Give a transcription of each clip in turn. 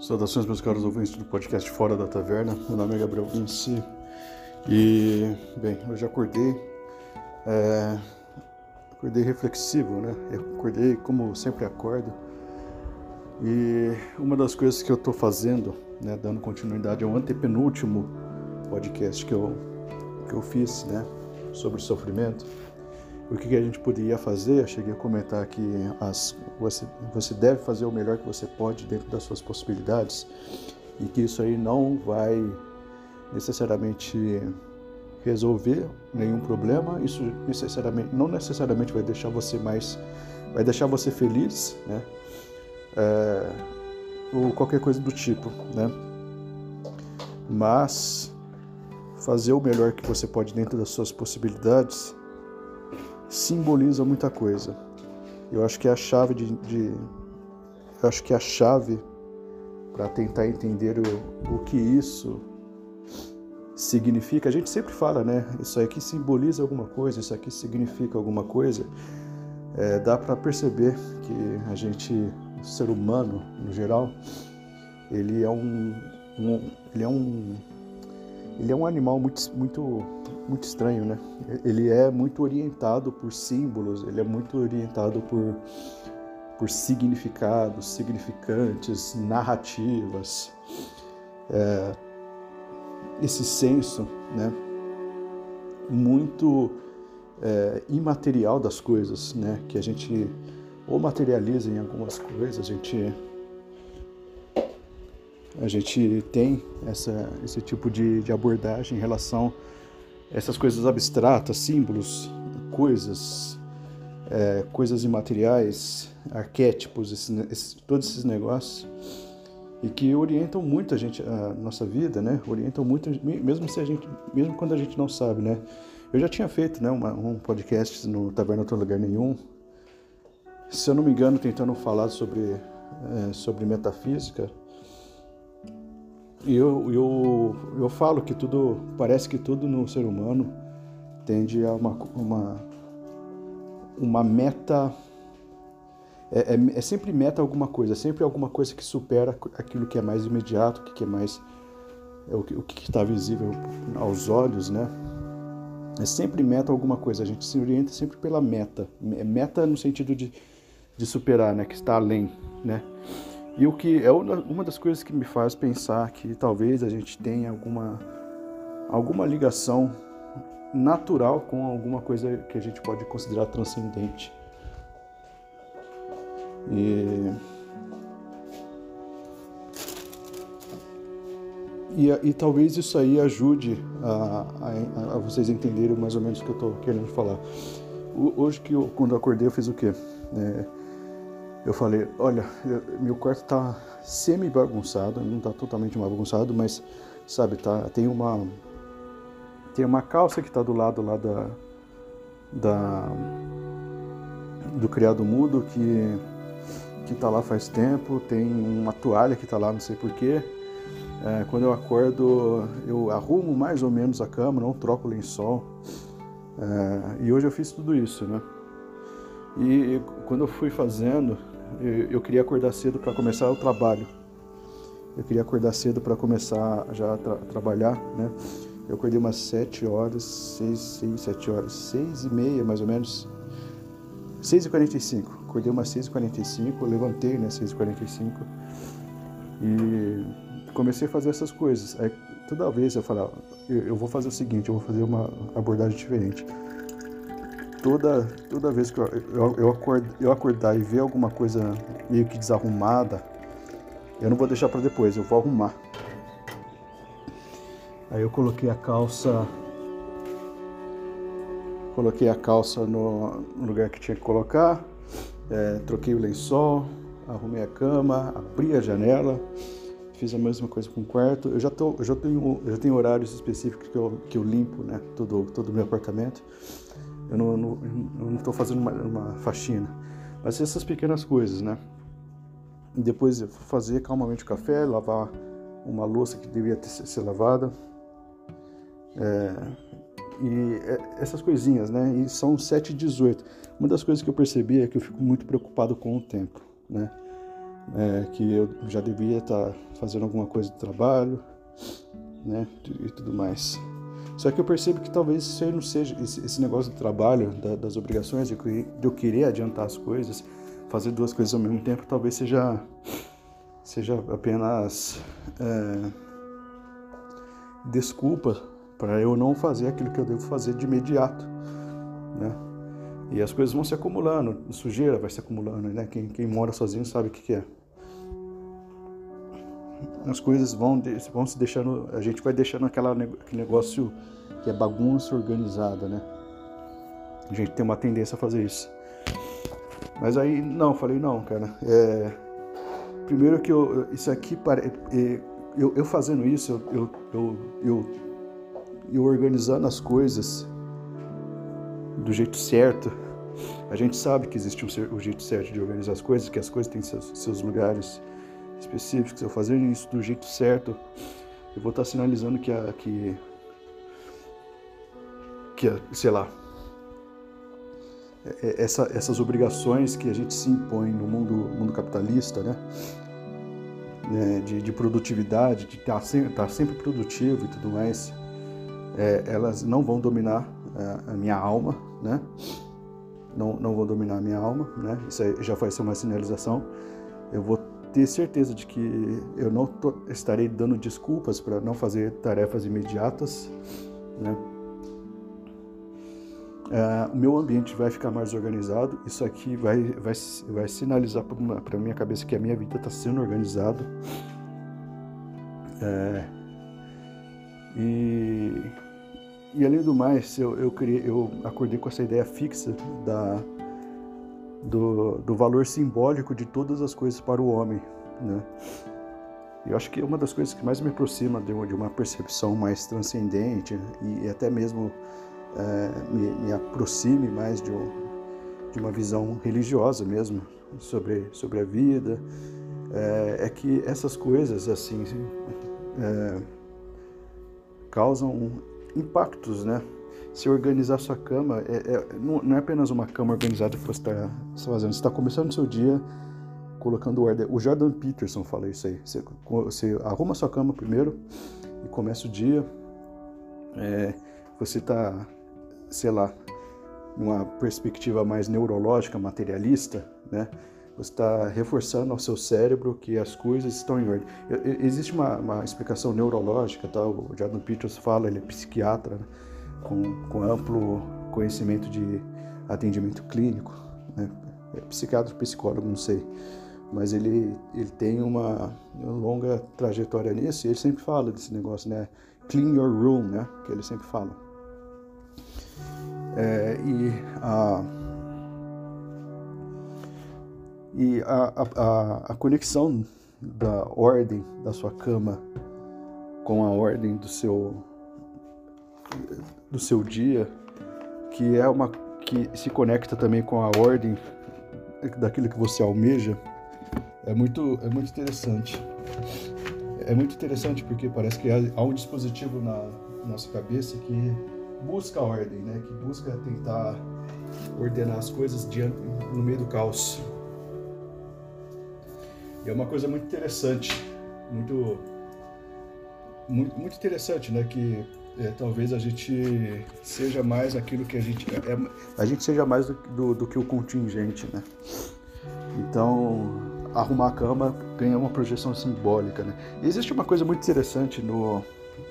Saudações, meus caros ouvintes do podcast Fora da Taverna. Meu nome é Gabriel Vinci e, bem, hoje acordei, é, acordei reflexivo, né? Eu acordei como sempre acordo e uma das coisas que eu estou fazendo, né, dando continuidade ao antepenúltimo podcast que eu, que eu fiz, né, sobre sofrimento, o que, a gente poderia fazer, eu cheguei a comentar que as, você, você deve fazer o melhor que você pode dentro das suas possibilidades e que isso aí não vai necessariamente resolver nenhum problema, isso necessariamente, não necessariamente vai deixar você mais, vai deixar você feliz, né? É, ou qualquer coisa do tipo, né? Mas fazer o melhor que você pode dentro das suas possibilidades simboliza muita coisa. Eu acho que é a chave de, de eu acho que é a chave para tentar entender o, o que isso significa. A gente sempre fala, né? Isso aqui simboliza alguma coisa, isso aqui significa alguma coisa. É, dá para perceber que a gente, o ser humano no geral, ele é um, um ele é um ele é um animal muito, muito, muito estranho, né? Ele é muito orientado por símbolos, ele é muito orientado por, por significados, significantes, narrativas. É, esse senso, né? Muito é, imaterial das coisas, né? Que a gente ou materializa em algumas coisas, a gente a gente tem essa, esse tipo de, de abordagem em relação essas coisas abstratas, símbolos, coisas, é, coisas imateriais, arquétipos, esse, esse, todos esses negócios e que orientam muito a gente a nossa vida, né? Orientam muito, mesmo se a gente, mesmo quando a gente não sabe, né? Eu já tinha feito, né, uma, um podcast no Taverna Outro Lugar Nenhum, se eu não me engano, tentando falar sobre é, sobre metafísica e eu, eu, eu falo que tudo, parece que tudo no ser humano tende a uma, uma, uma meta. É, é, é, sempre meta alguma coisa, é sempre alguma coisa que supera aquilo que é mais imediato, que é mais. É o, o que está visível aos olhos, né? É sempre meta alguma coisa, a gente se orienta sempre pela meta. Meta no sentido de, de superar, né? Que está além, né? E o que é uma das coisas que me faz pensar que talvez a gente tenha alguma, alguma ligação natural com alguma coisa que a gente pode considerar transcendente. E, e, e talvez isso aí ajude a, a, a, vocês entenderem mais ou menos o que eu estou querendo falar. Hoje que eu, quando eu acordei eu fiz o quê? É, eu falei, olha, meu quarto tá semi bagunçado, não tá totalmente bagunçado, mas sabe, tá, tem uma tem uma calça que tá do lado lá da da do criado mudo que que tá lá faz tempo, tem uma toalha que tá lá, não sei porquê. É, quando eu acordo, eu arrumo mais ou menos a cama, não troco o lençol. É, e hoje eu fiz tudo isso, né? E quando eu fui fazendo, eu, eu queria acordar cedo para começar o trabalho. Eu queria acordar cedo para começar já a tra trabalhar, né? Eu acordei umas 7 horas, 6, 6, 7 horas, 6 e meia mais ou menos. 6 e 45 Acordei umas 6 e 45 levantei, né, 6 e 45 e comecei a fazer essas coisas. Aí, toda vez eu falava, eu, eu vou fazer o seguinte, eu vou fazer uma abordagem diferente toda, toda vez que eu, eu, eu, acord, eu acordar e ver alguma coisa meio que desarrumada, eu não vou deixar para depois, eu vou arrumar. Aí eu coloquei a calça. Coloquei a calça no, lugar que tinha que colocar, é, troquei o lençol, arrumei a cama, abri a janela, fiz a mesma coisa com o quarto. Eu já, tô, eu já, tenho, eu já tenho horários específicos que eu, que eu limpo né, todo, todo o meu apartamento. Eu não estou fazendo uma, uma faxina. Mas essas pequenas coisas, né? Depois fazer calmamente o café, lavar uma louça que deveria ter, ser lavada. É, e é, essas coisinhas, né? E são 7 e 18. Uma das coisas que eu percebi é que eu fico muito preocupado com o tempo, né? é, que eu já devia estar fazendo alguma coisa do trabalho, né, e tudo mais. Só que eu percebo que talvez isso aí não seja esse, esse negócio do trabalho, da, das obrigações, de, de eu querer adiantar as coisas, fazer duas coisas ao mesmo tempo, talvez seja seja apenas é, desculpa para eu não fazer aquilo que eu devo fazer de imediato, né? E as coisas vão se acumulando, sujeira vai se acumulando, né? Quem, quem mora sozinho sabe o que, que é. As coisas vão, vão se deixando, a gente vai deixando aquela, aquele negócio que é bagunça organizada, né? A gente tem uma tendência a fazer isso. Mas aí, não, falei, não, cara. É, primeiro que eu, isso aqui, é, eu, eu fazendo isso, eu, eu, eu, eu organizando as coisas do jeito certo. A gente sabe que existe um, um, jeito certo de organizar as coisas, que as coisas têm seus, seus lugares específicos. Eu fazendo isso do jeito certo, eu vou estar sinalizando que a, que, que a, sei lá, é, é, essa, essas obrigações que a gente se impõe no mundo, mundo capitalista, né? né de, de, produtividade, de estar sempre, estar sempre produtivo e tudo mais, é, elas não vão dominar a, a minha alma, né? Não, não vão dominar a minha alma, né? Isso já vai ser uma sinalização. Eu vou ter certeza de que eu não tô, estarei dando desculpas para não fazer tarefas imediatas, né? Uh, o meu ambiente vai ficar mais organizado. Isso aqui vai, vai, vai sinalizar para a minha cabeça que a minha vida está sendo organizada. É, e e além do mais, eu, eu, criei, eu acordei com essa ideia fixa da, do, do valor simbólico de todas as coisas para o homem. Né? Eu acho que é uma das coisas que mais me aproxima de uma, de uma percepção mais transcendente e até mesmo é, me, me, aproxime mais de, um, de, uma visão religiosa mesmo sobre, sobre a vida, é, é que essas coisas assim é, causam impactos, né? Se organizar sua cama, é, é, não, é apenas uma cama organizada que você está tá fazendo, você está começando o seu dia colocando ordem. O Jordan Peterson fala isso aí. Você, você arruma sua cama primeiro e começa o dia. É, você está, sei lá, numa perspectiva mais neurológica, materialista, né? Você está reforçando ao seu cérebro que as coisas estão em ordem. Existe uma, uma explicação neurológica, tá? o Jordan Peterson fala, ele é psiquiatra, né? Com, com, amplo conhecimento de atendimento clínico, né? é psiquiatra, psicólogo, não sei, mas ele, ele tem uma, longa trajetória nisso e ele sempre fala desse negócio, né? Clean your room, né? Que ele sempre fala. É, e a e a, a, a conexão da ordem da sua cama com a ordem do seu do seu dia, que é uma que se conecta também com a ordem daquilo que você almeja, é muito é muito interessante. É muito interessante porque parece que há um dispositivo na nossa cabeça que busca a ordem, né? Que busca tentar ordenar as coisas diante, no meio do caos. E é uma coisa muito interessante, muito, muito, muito interessante, né? Que é, talvez a gente seja mais aquilo que a gente é, a gente seja mais do, do, do, que o contingente, né? Então, arrumar a cama ganha uma projeção simbólica, né? E existe uma coisa muito interessante no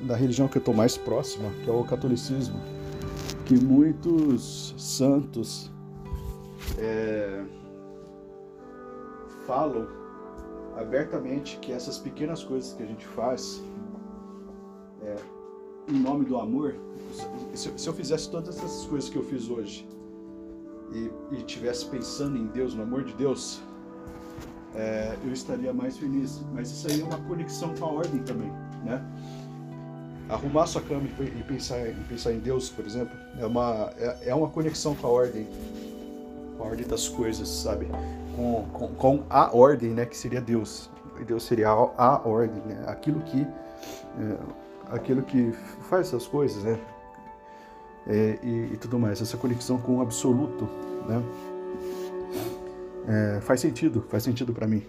na religião que eu estou mais próxima, que é o catolicismo, que muitos santos é, falam abertamente que essas pequenas coisas que a gente faz é, em nome do amor, se, eu fizesse todas essas coisas que eu fiz hoje e, e tivesse pensando em Deus, no amor de Deus, é, eu estaria mais feliz. Mas isso aí é uma conexão com a ordem também, né? Arrumar sua cama e pensar, e pensar em Deus, por exemplo, é uma, é, é uma conexão com a ordem, com a ordem das coisas, sabe? com, com, com, a ordem, né, que seria Deus. Deus seria a, a ordem, né? aquilo que é, aquilo que faz essas coisas, né? É, e, e, tudo mais, essa conexão com o absoluto, né? É, faz sentido, faz sentido para mim.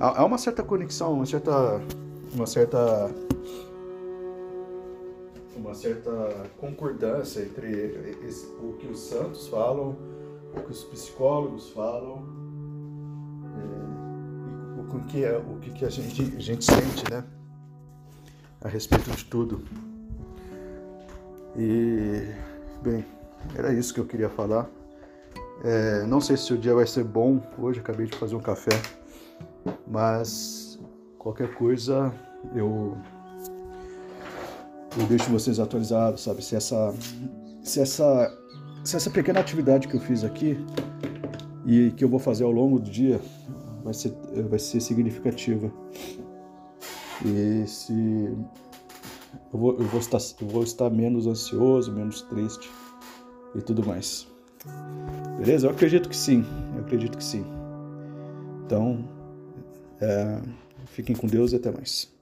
há uma certa conexão, uma certa, uma certa, uma certa concordância entre o que os santos falam, o que os psicólogos falam é, e o que, é, o que a gente, a gente sente, né? A respeito de tudo. E, bem, era isso que eu queria falar. É, não sei se o dia vai ser bom. Hoje acabei de fazer um café, mas qualquer coisa eu eu deixo vocês atualizados, sabe? Se essa se essa se essa pequena atividade que eu fiz aqui e que eu vou fazer ao longo do dia vai ser vai ser significativa. E se eu vou, eu vou, estar, eu vou estar menos ansioso, menos triste e tudo mais. Beleza? Eu acredito que sim. Eu acredito que sim. Então, é, fiquem com Deus e até mais.